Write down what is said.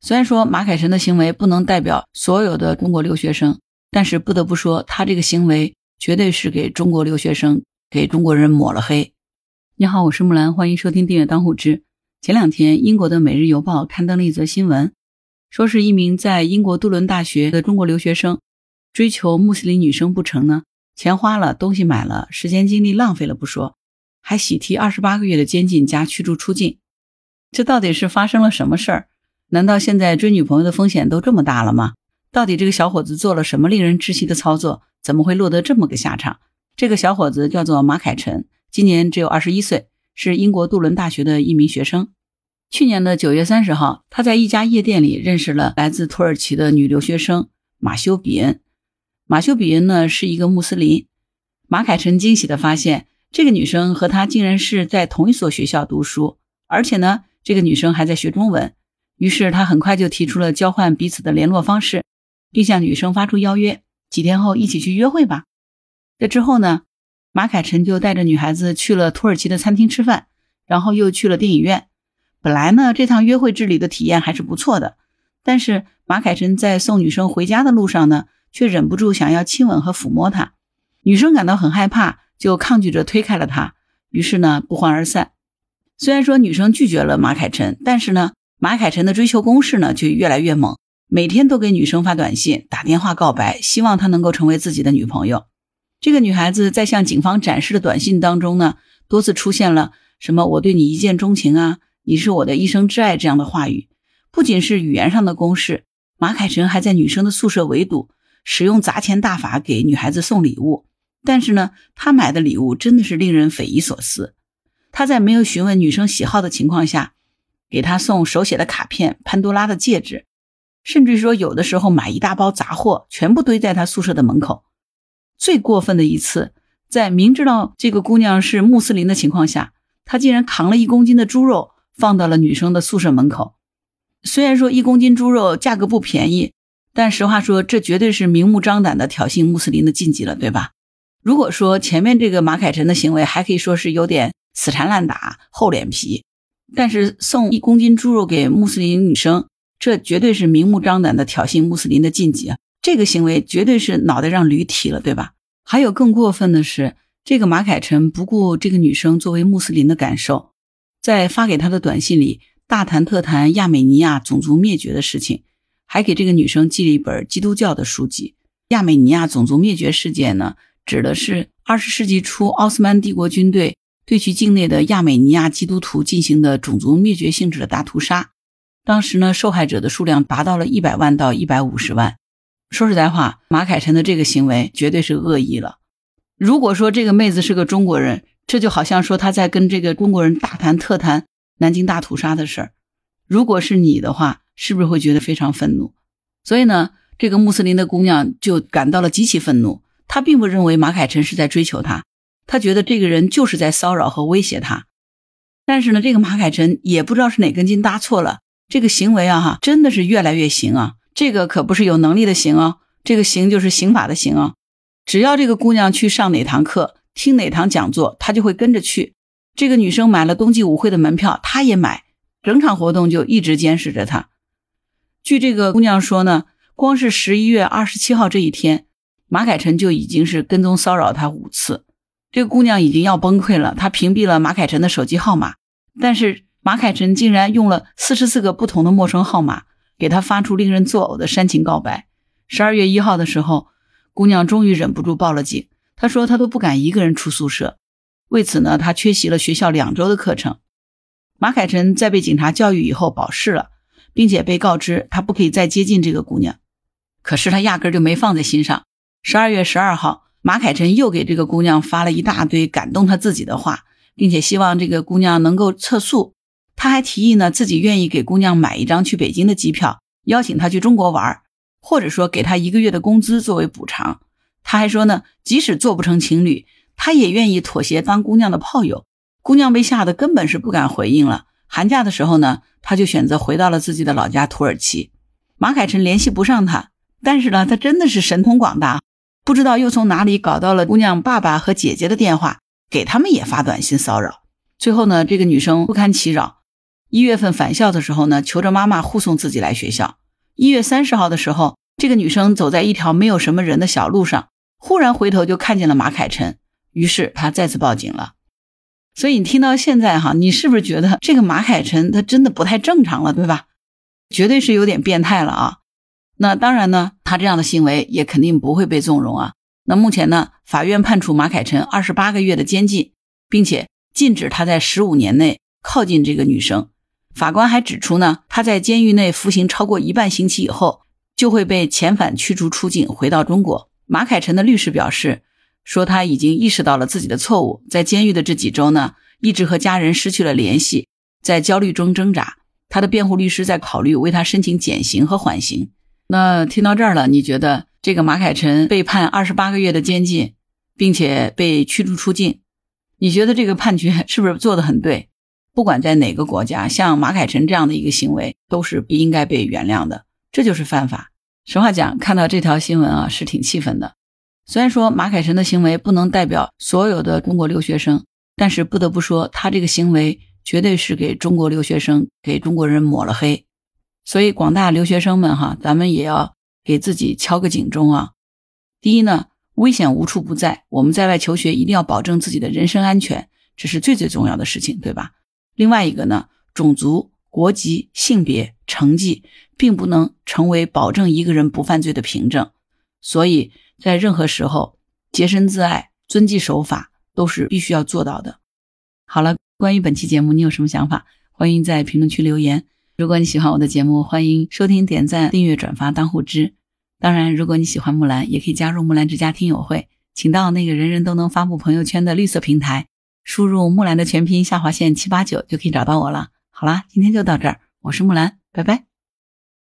虽然说马凯辰的行为不能代表所有的中国留学生，但是不得不说，他这个行为绝对是给中国留学生、给中国人抹了黑。你好，我是木兰，欢迎收听订阅当户知。前两天，英国的《每日邮报》刊登了一则新闻，说是一名在英国杜伦大学的中国留学生追求穆斯林女生不成呢，钱花了，东西买了，时间精力浪费了不说，还喜提二十八个月的监禁加驱逐出境。这到底是发生了什么事儿？难道现在追女朋友的风险都这么大了吗？到底这个小伙子做了什么令人窒息的操作？怎么会落得这么个下场？这个小伙子叫做马凯辰，今年只有二十一岁，是英国杜伦大学的一名学生。去年的九月三十号，他在一家夜店里认识了来自土耳其的女留学生马修比恩。马修比恩呢是一个穆斯林。马凯辰惊喜地发现，这个女生和他竟然是在同一所学校读书，而且呢，这个女生还在学中文。于是他很快就提出了交换彼此的联络方式，并向女生发出邀约，几天后一起去约会吧。这之后呢，马凯辰就带着女孩子去了土耳其的餐厅吃饭，然后又去了电影院。本来呢，这趟约会之旅的体验还是不错的，但是马凯辰在送女生回家的路上呢，却忍不住想要亲吻和抚摸她。女生感到很害怕，就抗拒着推开了他，于是呢，不欢而散。虽然说女生拒绝了马凯辰，但是呢。马凯辰的追求攻势呢，就越来越猛，每天都给女生发短信、打电话告白，希望她能够成为自己的女朋友。这个女孩子在向警方展示的短信当中呢，多次出现了什么“我对你一见钟情啊，你是我的一生挚爱”这样的话语。不仅是语言上的攻势，马凯辰还在女生的宿舍围堵，使用砸钱大法给女孩子送礼物。但是呢，他买的礼物真的是令人匪夷所思。他在没有询问女生喜好的情况下。给他送手写的卡片、潘多拉的戒指，甚至说有的时候买一大包杂货，全部堆在他宿舍的门口。最过分的一次，在明知道这个姑娘是穆斯林的情况下，他竟然扛了一公斤的猪肉放到了女生的宿舍门口。虽然说一公斤猪肉价格不便宜，但实话说，这绝对是明目张胆的挑衅穆斯林的禁忌了，对吧？如果说前面这个马凯辰的行为还可以说是有点死缠烂打、厚脸皮。但是送一公斤猪肉给穆斯林女生，这绝对是明目张胆的挑衅穆斯林的禁忌啊！这个行为绝对是脑袋让驴踢了，对吧？还有更过分的是，这个马凯辰不顾这个女生作为穆斯林的感受，在发给她的短信里大谈特谈亚美尼亚种族灭绝的事情，还给这个女生寄了一本基督教的书籍。亚美尼亚种族灭绝事件呢，指的是二十世纪初奥斯曼帝国军队。对其境内的亚美尼亚基督徒进行的种族灭绝性质的大屠杀，当时呢，受害者的数量达到了一百万到一百五十万。说实在话，马凯辰的这个行为绝对是恶意了。如果说这个妹子是个中国人，这就好像说他在跟这个中国人大谈特谈南京大屠杀的事儿。如果是你的话，是不是会觉得非常愤怒？所以呢，这个穆斯林的姑娘就感到了极其愤怒。她并不认为马凯辰是在追求她。他觉得这个人就是在骚扰和威胁他，但是呢，这个马凯辰也不知道是哪根筋搭错了，这个行为啊，哈，真的是越来越行啊！这个可不是有能力的行啊，这个行就是刑法的行啊！只要这个姑娘去上哪堂课、听哪堂讲座，他就会跟着去。这个女生买了冬季舞会的门票，他也买，整场活动就一直监视着她。据这个姑娘说呢，光是十一月二十七号这一天，马凯辰就已经是跟踪骚扰她五次。这个姑娘已经要崩溃了，她屏蔽了马凯晨的手机号码，但是马凯晨竟然用了四十四个不同的陌生号码给她发出令人作呕的煽情告白。十二月一号的时候，姑娘终于忍不住报了警。她说她都不敢一个人出宿舍，为此呢，她缺席了学校两周的课程。马凯晨在被警察教育以后保释了，并且被告知他不可以再接近这个姑娘，可是他压根就没放在心上。十二月十二号。马凯臣又给这个姑娘发了一大堆感动他自己的话，并且希望这个姑娘能够撤诉。他还提议呢，自己愿意给姑娘买一张去北京的机票，邀请她去中国玩，或者说给她一个月的工资作为补偿。他还说呢，即使做不成情侣，他也愿意妥协当姑娘的炮友。姑娘被吓得根本是不敢回应了。寒假的时候呢，他就选择回到了自己的老家土耳其。马凯臣联系不上他，但是呢，他真的是神通广大。不知道又从哪里搞到了姑娘爸爸和姐姐的电话，给他们也发短信骚扰。最后呢，这个女生不堪其扰，一月份返校的时候呢，求着妈妈护送自己来学校。一月三十号的时候，这个女生走在一条没有什么人的小路上，忽然回头就看见了马凯辰，于是她再次报警了。所以你听到现在哈，你是不是觉得这个马凯辰他真的不太正常了，对吧？绝对是有点变态了啊！那当然呢，他这样的行为也肯定不会被纵容啊。那目前呢，法院判处马凯臣二十八个月的监禁，并且禁止他在十五年内靠近这个女生。法官还指出呢，他在监狱内服刑超过一半刑期以后，就会被遣返驱逐出境，回到中国。马凯臣的律师表示。说他已经意识到了自己的错误，在监狱的这几周呢，一直和家人失去了联系，在焦虑中挣扎。他的辩护律师在考虑为他申请减刑和缓刑。那听到这儿了，你觉得这个马凯臣被判二十八个月的监禁，并且被驱逐出境，你觉得这个判决是不是做的很对？不管在哪个国家，像马凯臣这样的一个行为都是不应该被原谅的，这就是犯法。实话讲，看到这条新闻啊，是挺气愤的。虽然说马凯臣的行为不能代表所有的中国留学生，但是不得不说，他这个行为绝对是给中国留学生、给中国人抹了黑。所以广大留学生们哈，咱们也要给自己敲个警钟啊！第一呢，危险无处不在，我们在外求学一定要保证自己的人身安全，这是最最重要的事情，对吧？另外一个呢，种族、国籍、性别、成绩，并不能成为保证一个人不犯罪的凭证，所以。在任何时候，洁身自爱、遵纪守法都是必须要做到的。好了，关于本期节目，你有什么想法？欢迎在评论区留言。如果你喜欢我的节目，欢迎收听、点赞、订阅、转发、当护知。当然，如果你喜欢木兰，也可以加入木兰之家听友会，请到那个人人都能发布朋友圈的绿色平台，输入木兰的全拼下划线七八九就可以找到我了。好啦，今天就到这儿，我是木兰，拜拜。